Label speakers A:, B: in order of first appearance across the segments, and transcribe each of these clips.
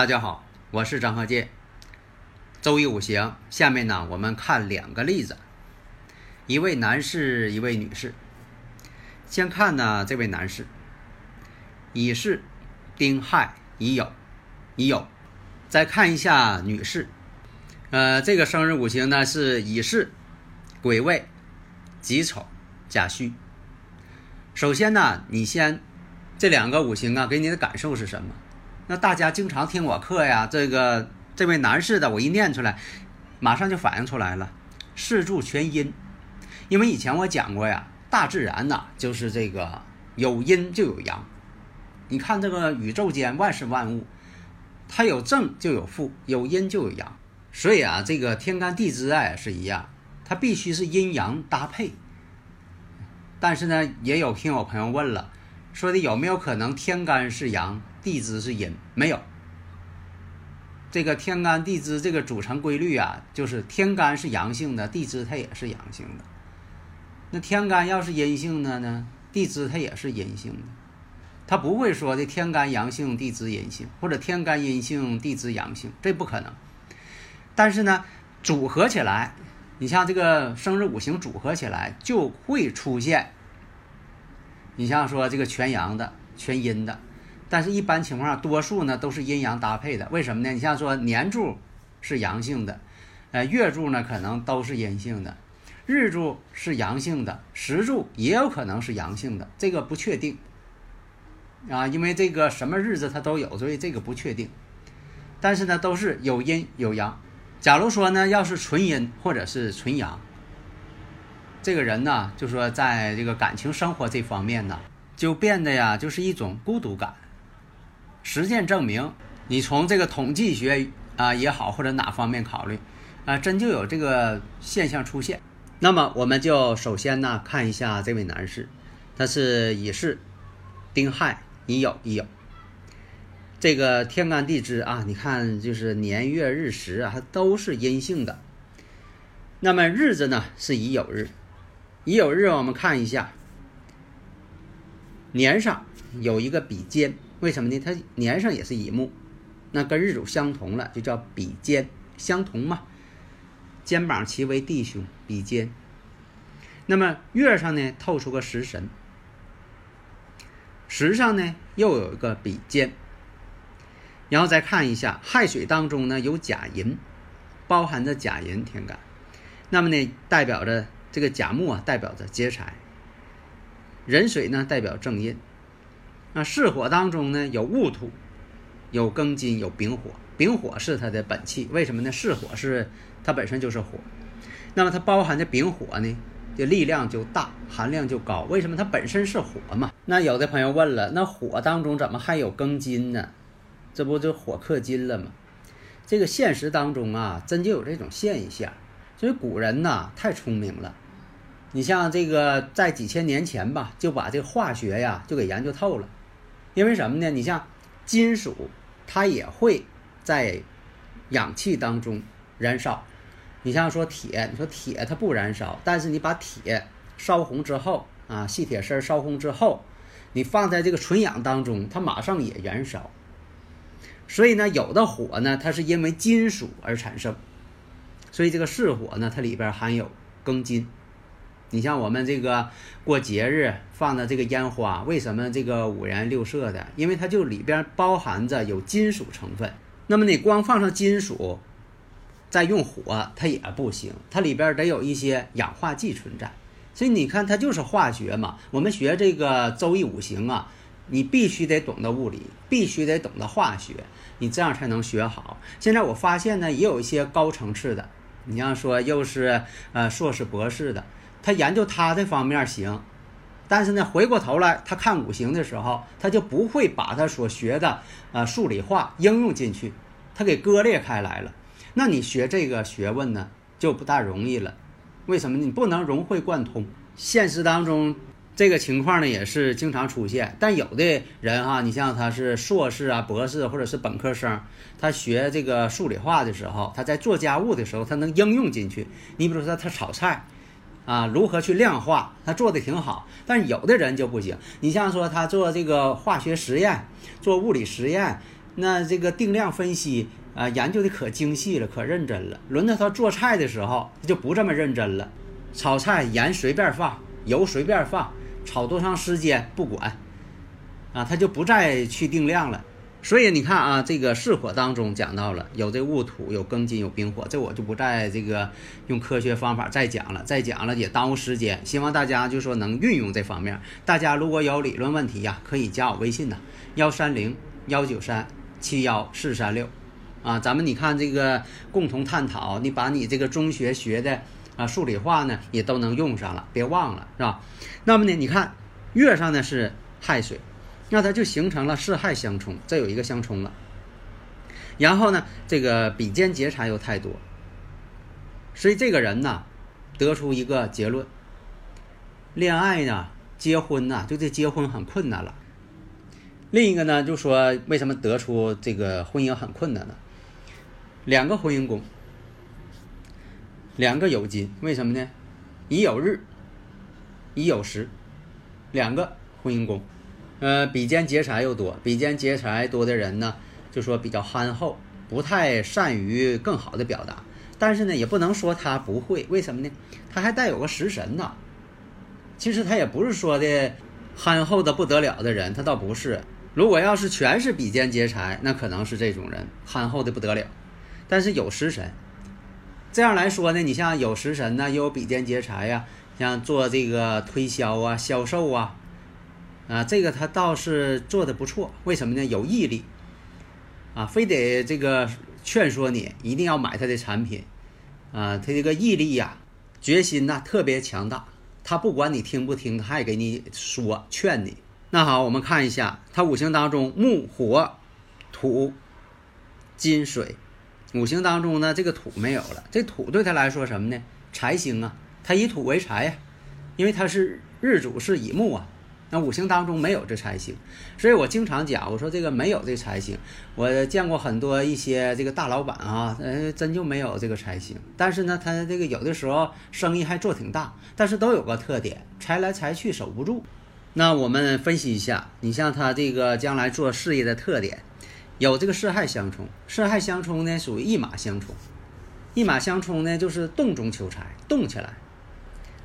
A: 大家好，我是张鹤剑。周易五行，下面呢我们看两个例子，一位男士，一位女士。先看呢这位男士，乙巳、丁亥、乙酉、乙酉。再看一下女士，呃，这个生日五行呢是乙巳、癸未、己丑、甲戌。首先呢，你先这两个五行啊，给你的感受是什么？那大家经常听我课呀，这个这位男士的，我一念出来，马上就反映出来了，四柱全阴。因为以前我讲过呀，大自然呐，就是这个有阴就有阳。你看这个宇宙间万事万物，它有正就有负，有阴就有阳。所以啊，这个天干地支啊是一样，它必须是阴阳搭配。但是呢，也有听友朋友问了，说的有没有可能天干是阳？地支是阴，没有。这个天干地支这个组成规律啊，就是天干是阳性的，地支它也是阳性的。那天干要是阴性的呢，地支它也是阴性的。它不会说的天干阳性，地支阴性，或者天干阴性，地支阳性，这不可能。但是呢，组合起来，你像这个生日五行组合起来，就会出现。你像说这个全阳的，全阴的。但是，一般情况下，多数呢都是阴阳搭配的。为什么呢？你像说年柱是阳性的，呃，月柱呢可能都是阴性的，日柱是阳性的，时柱也有可能是阳性的，这个不确定啊，因为这个什么日子它都有，所以这个不确定。但是呢，都是有阴有阳。假如说呢，要是纯阴或者是纯阳，这个人呢，就说在这个感情生活这方面呢，就变得呀，就是一种孤独感。实践证明，你从这个统计学啊也好，或者哪方面考虑，啊，真就有这个现象出现。那么，我们就首先呢看一下这位男士，他是乙巳、丁亥、乙酉、乙酉。这个天干地支啊，你看就是年月日时啊，它都是阴性的。那么日子呢是乙酉日，乙酉日我们看一下，年上有一个比肩。为什么呢？它年上也是乙木，那跟日主相同了，就叫比肩，相同嘛。肩膀齐为弟兄，比肩。那么月上呢，透出个食神，时上呢又有一个比肩。然后再看一下亥水当中呢有甲寅，包含着甲寅天干，那么呢代表着这个甲木啊，代表着劫财。壬水呢代表正印。那巳火当中呢，有戊土，有庚金，有丙火。丙火是它的本气，为什么呢？巳火是它本身就是火，那么它包含的丙火呢，就力量就大，含量就高。为什么它本身是火嘛？那有的朋友问了，那火当中怎么还有庚金呢？这不就火克金了吗？这个现实当中啊，真就有这种现象。所以古人呐，太聪明了。你像这个在几千年前吧，就把这化学呀就给研究透了。因为什么呢？你像金属，它也会在氧气当中燃烧。你像说铁，你说铁它不燃烧，但是你把铁烧红之后啊，细铁丝烧红之后，你放在这个纯氧当中，它马上也燃烧。所以呢，有的火呢，它是因为金属而产生。所以这个巳火呢，它里边含有庚金。你像我们这个过节日放的这个烟花，为什么这个五颜六色的？因为它就里边包含着有金属成分。那么你光放上金属，再用火，它也不行，它里边得有一些氧化剂存在。所以你看，它就是化学嘛。我们学这个周易五行啊，你必须得懂得物理，必须得懂得化学，你这样才能学好。现在我发现呢，也有一些高层次的，你像说又是呃硕士博士的，他研究他这方面行，但是呢，回过头来他看五行的时候，他就不会把他所学的呃数理化应用进去，他给割裂开来了。那你学这个学问呢，就不大容易了。为什么？你不能融会贯通。现实当中，这个情况呢也是经常出现。但有的人哈，你像他是硕士啊、博士或者是本科生，他学这个数理化的时候，他在做家务的时候，他能应用进去。你比如说他炒菜，啊，如何去量化，他做的挺好。但有的人就不行。你像说他做这个化学实验、做物理实验，那这个定量分析。啊，研究的可精细了，可认真了。轮到他做菜的时候，就不这么认真了。炒菜盐随便放，油随便放，炒多长时间不管。啊，他就不再去定量了。所以你看啊，这个巳火当中讲到了有这戊土，有庚金，有丙火，这我就不再这个用科学方法再讲了，再讲了也耽误时间。希望大家就说能运用这方面。大家如果有理论问题呀，可以加我微信呐，幺三零幺九三七幺四三六。啊，咱们你看这个共同探讨，你把你这个中学学的啊数理化呢也都能用上了，别忘了是吧？那么呢，你看月上呢是亥水，那它就形成了四害相冲，这有一个相冲了。然后呢，这个比肩劫财又太多，所以这个人呢得出一个结论：恋爱呢，结婚呢，就这结婚很困难了。另一个呢，就说为什么得出这个婚姻很困难呢？两个婚姻宫，两个有金，为什么呢？乙有日，乙有时，两个婚姻宫，呃，比肩劫财又多，比肩劫财多的人呢，就说比较憨厚，不太善于更好的表达。但是呢，也不能说他不会，为什么呢？他还带有个食神呢。其实他也不是说的憨厚的不得了的人，他倒不是。如果要是全是比肩劫财，那可能是这种人憨厚的不得了。但是有食神，这样来说呢，你像有食神呢，又有比肩劫财呀，像做这个推销啊、销售啊，啊，这个他倒是做的不错。为什么呢？有毅力啊，非得这个劝说你一定要买他的产品啊，他这个毅力呀、决心呐特别强大。他不管你听不听，他还给你说劝你。那好，我们看一下他五行当中木、火、土、金、水。五行当中呢，这个土没有了。这土对他来说什么呢？财星啊，他以土为财呀，因为他是日主是乙木啊。那五行当中没有这财星，所以我经常讲，我说这个没有这财星。我见过很多一些这个大老板啊，呃，真就没有这个财星。但是呢，他这个有的时候生意还做挺大，但是都有个特点，财来财去守不住。那我们分析一下，你像他这个将来做事业的特点。有这个四害相冲，四害相冲呢属于一马相冲，一马相冲呢就是动中求财，动起来，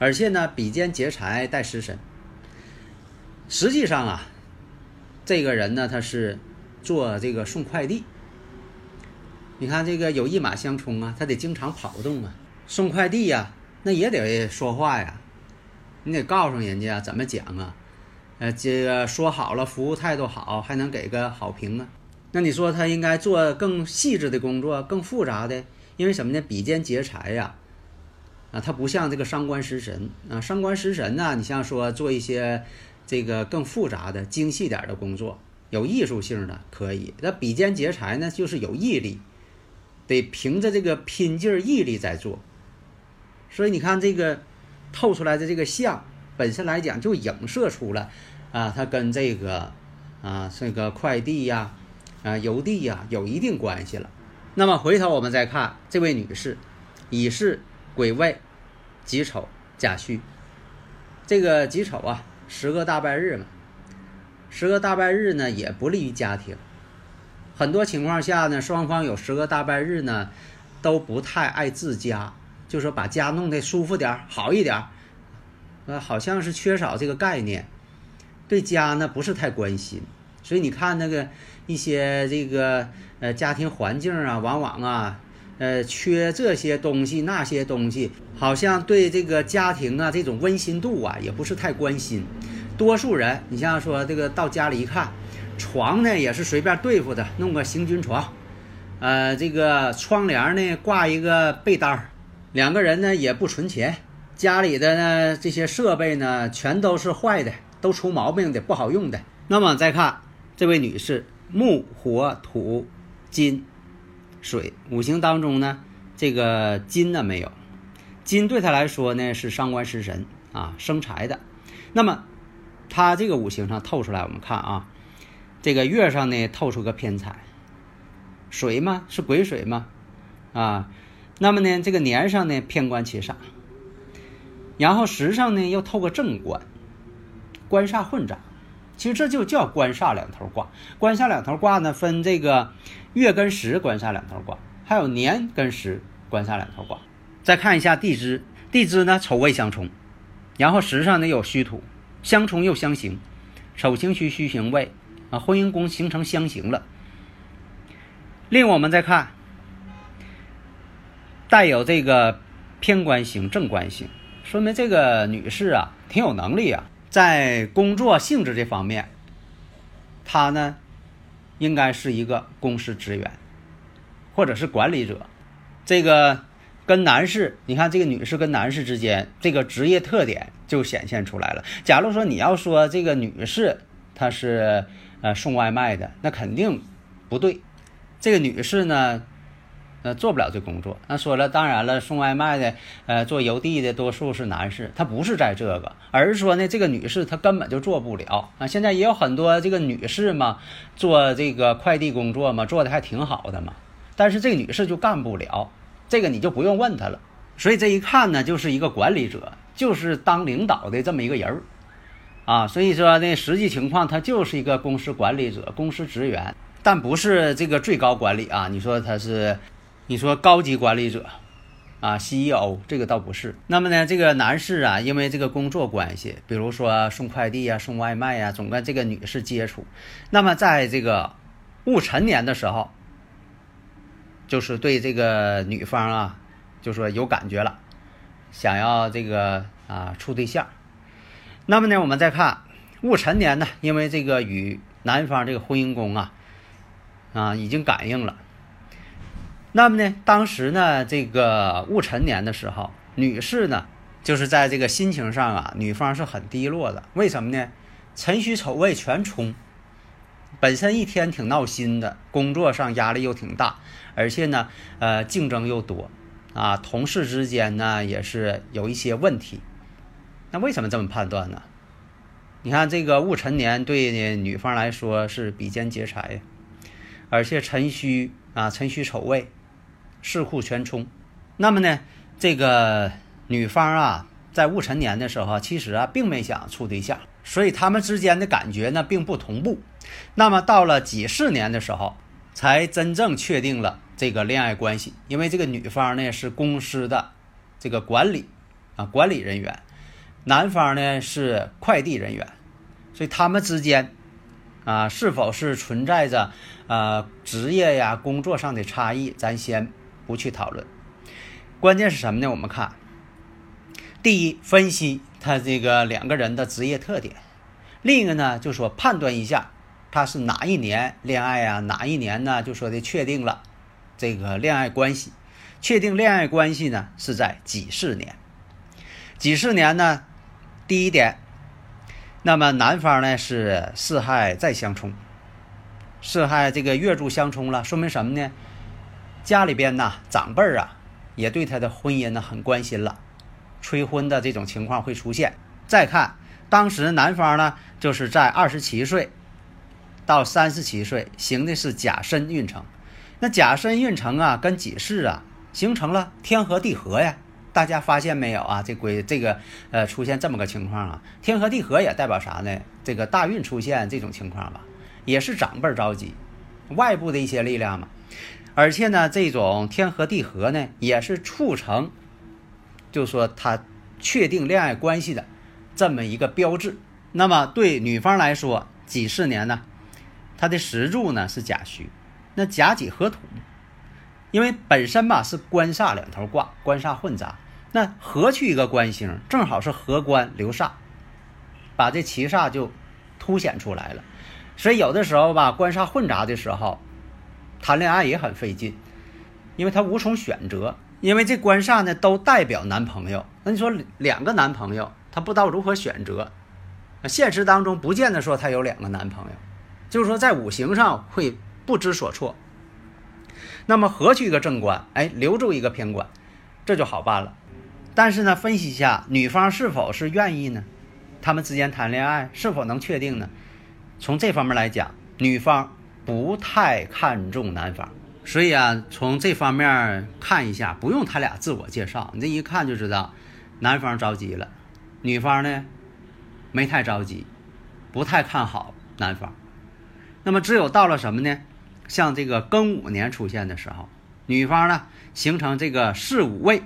A: 而且呢比肩劫财带食神。实际上啊，这个人呢他是做这个送快递，你看这个有一马相冲啊，他得经常跑动啊，送快递呀，那也得说话呀，你得告诉人家怎么讲啊，呃，这个说好了，服务态度好，还能给个好评啊。那你说他应该做更细致的工作，更复杂的，因为什么呢？比肩劫财呀，啊，他不像这个伤官食神。啊，伤官食神呢，你像说做一些这个更复杂的、精细点的工作，有艺术性的可以。那比肩劫财呢，就是有毅力，得凭着这个拼劲儿、毅力在做。所以你看这个透出来的这个相，本身来讲就影射出了啊，他跟这个啊这个快递呀。啊，邮递呀，有一定关系了。那么回头我们再看这位女士，乙巳、癸未、己丑、甲戌。这个己丑啊，十个大拜日嘛，十个大拜日呢也不利于家庭。很多情况下呢，双方有十个大拜日呢，都不太爱自家，就说把家弄得舒服点好一点呃，好像是缺少这个概念，对家呢不是太关心。所以你看那个一些这个呃家庭环境啊，往往啊，呃缺这些东西那些东西，好像对这个家庭啊这种温馨度啊也不是太关心，多数人，你像说这个到家里一看，床呢也是随便对付的，弄个行军床，呃，这个窗帘呢挂一个被单儿两个人呢也不存钱，家里的呢这些设备呢全都是坏的，都出毛病的，不好用的。那么再看这位女士，木、火、土、金、水五行当中呢，这个金呢没有，金对他来说呢是伤官食神啊，生财的。那么他这个五行上透出来，我们看啊，这个月上呢透出个偏财，水嘛是癸水嘛，啊。那么呢，这个年上呢偏官七煞，然后时上呢又透个正官，官煞混杂，其实这就叫官煞两头挂。官煞两头挂呢，分这个月跟时官煞两头挂，还有年跟时官煞两头挂。再看一下地支，地支呢丑未相冲，然后时上呢有戌土，相冲又相刑，丑行戌，戌行未，啊，婚姻宫形成相刑了。另我们再看。带有这个偏官星、正官星，说明这个女士啊挺有能力啊，在工作性质这方面，她呢应该是一个公司职员，或者是管理者。这个跟男士，你看这个女士跟男士之间这个职业特点就显现出来了。假如说你要说这个女士她是呃送外卖的，那肯定不对。这个女士呢？那，做不了这工作。那说了，当然了，送外卖的，呃，做邮递的，多数是男士，他不是在这个，而是说呢，这个女士她根本就做不了啊。现在也有很多这个女士嘛，做这个快递工作嘛，做的还挺好的嘛。但是这个女士就干不了，这个你就不用问她了。所以这一看呢，就是一个管理者，就是当领导的这么一个人儿啊。所以说呢，实际情况他就是一个公司管理者、公司职员，但不是这个最高管理啊。你说他是？你说高级管理者，啊，CEO 这个倒不是。那么呢，这个男士啊，因为这个工作关系，比如说送快递呀、送外卖呀，总跟这个女士接触。那么在这个戊辰年的时候，就是对这个女方啊，就说有感觉了，想要这个啊处对象。那么呢，我们再看戊辰年呢，因为这个与男方这个婚姻宫啊，啊已经感应了。那么呢，当时呢，这个戊辰年的时候，女士呢，就是在这个心情上啊，女方是很低落的。为什么呢？辰戌丑未全冲，本身一天挺闹心的，工作上压力又挺大，而且呢，呃，竞争又多，啊，同事之间呢也是有一些问题。那为什么这么判断呢？你看这个戊辰年对女方来说是比肩劫财，而且辰戌啊，辰戌丑未。四库全冲，那么呢，这个女方啊，在戊辰年的时候，其实啊，并没想处对象，所以他们之间的感觉呢，并不同步。那么到了己巳年的时候，才真正确定了这个恋爱关系。因为这个女方呢是公司的这个管理啊管理人员，男方呢是快递人员，所以他们之间啊，是否是存在着呃职业呀工作上的差异，咱先。不去讨论，关键是什么呢？我们看，第一，分析他这个两个人的职业特点；另一个呢，就说判断一下他是哪一年恋爱啊，哪一年呢？就说的确定了这个恋爱关系，确定恋爱关系呢是在几四年。几四年呢，第一点，那么男方呢是四害再相冲，四害这个月柱相冲了，说明什么呢？家里边呢，长辈儿啊，也对他的婚姻呢很关心了，催婚的这种情况会出现。再看当时男方呢，就是在二十七岁到三十七岁，行的是甲申运程。那甲申运程啊，跟己巳啊，形成了天合地合呀。大家发现没有啊？这归这个呃，出现这么个情况啊，天合地合也代表啥呢？这个大运出现这种情况吧，也是长辈着急，外部的一些力量嘛。而且呢，这种天合地合呢，也是促成，就说他确定恋爱关系的这么一个标志。那么对女方来说，几十年呢，它的石柱呢是甲戌，那甲己合土，因为本身吧是官煞两头挂，官煞混杂，那合去一个官星，正好是合官留煞，把这七煞就凸显出来了。所以有的时候吧，官煞混杂的时候，谈恋爱也很费劲，因为他无从选择。因为这官煞呢都代表男朋友，那你说两个男朋友，他不知道如何选择。现实当中不见得说他有两个男朋友，就是说在五行上会不知所措。那么合去一个正官，哎，留住一个偏官，这就好办了。但是呢，分析一下女方是否是愿意呢？他们之间谈恋爱是否能确定呢？从这方面来讲，女方不太看重男方。所以啊，从这方面看一下，不用他俩自我介绍，你这一看就知道，男方着急了，女方呢没太着急，不太看好男方。那么只有到了什么呢？像这个庚午年出现的时候，女方呢形成这个巳午未，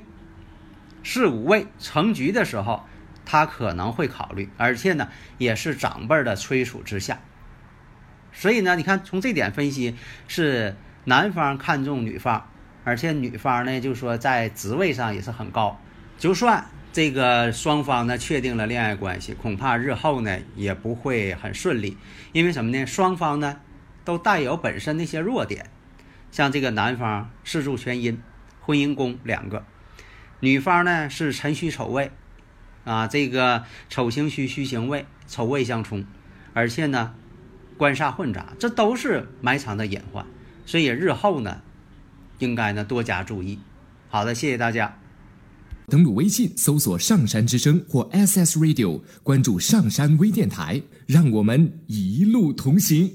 A: 巳午未成局的时候，她可能会考虑，而且呢也是长辈的催促之下。所以呢，你看从这点分析是。男方看重女方，而且女方呢，就是说在职位上也是很高。就算这个双方呢确定了恋爱关系，恐怕日后呢也不会很顺利。因为什么呢？双方呢都带有本身那些弱点，像这个男方四柱全阴，婚姻宫两个；女方呢是辰戌丑未，啊，这个丑行戌，戌行未，丑未相冲，而且呢官煞混杂，这都是埋藏的隐患。所以日后呢，应该呢多加注意。好的，谢谢大家。
B: 登录微信搜索“上山之声”或 “SS Radio”，关注上山微电台，让我们一路同行。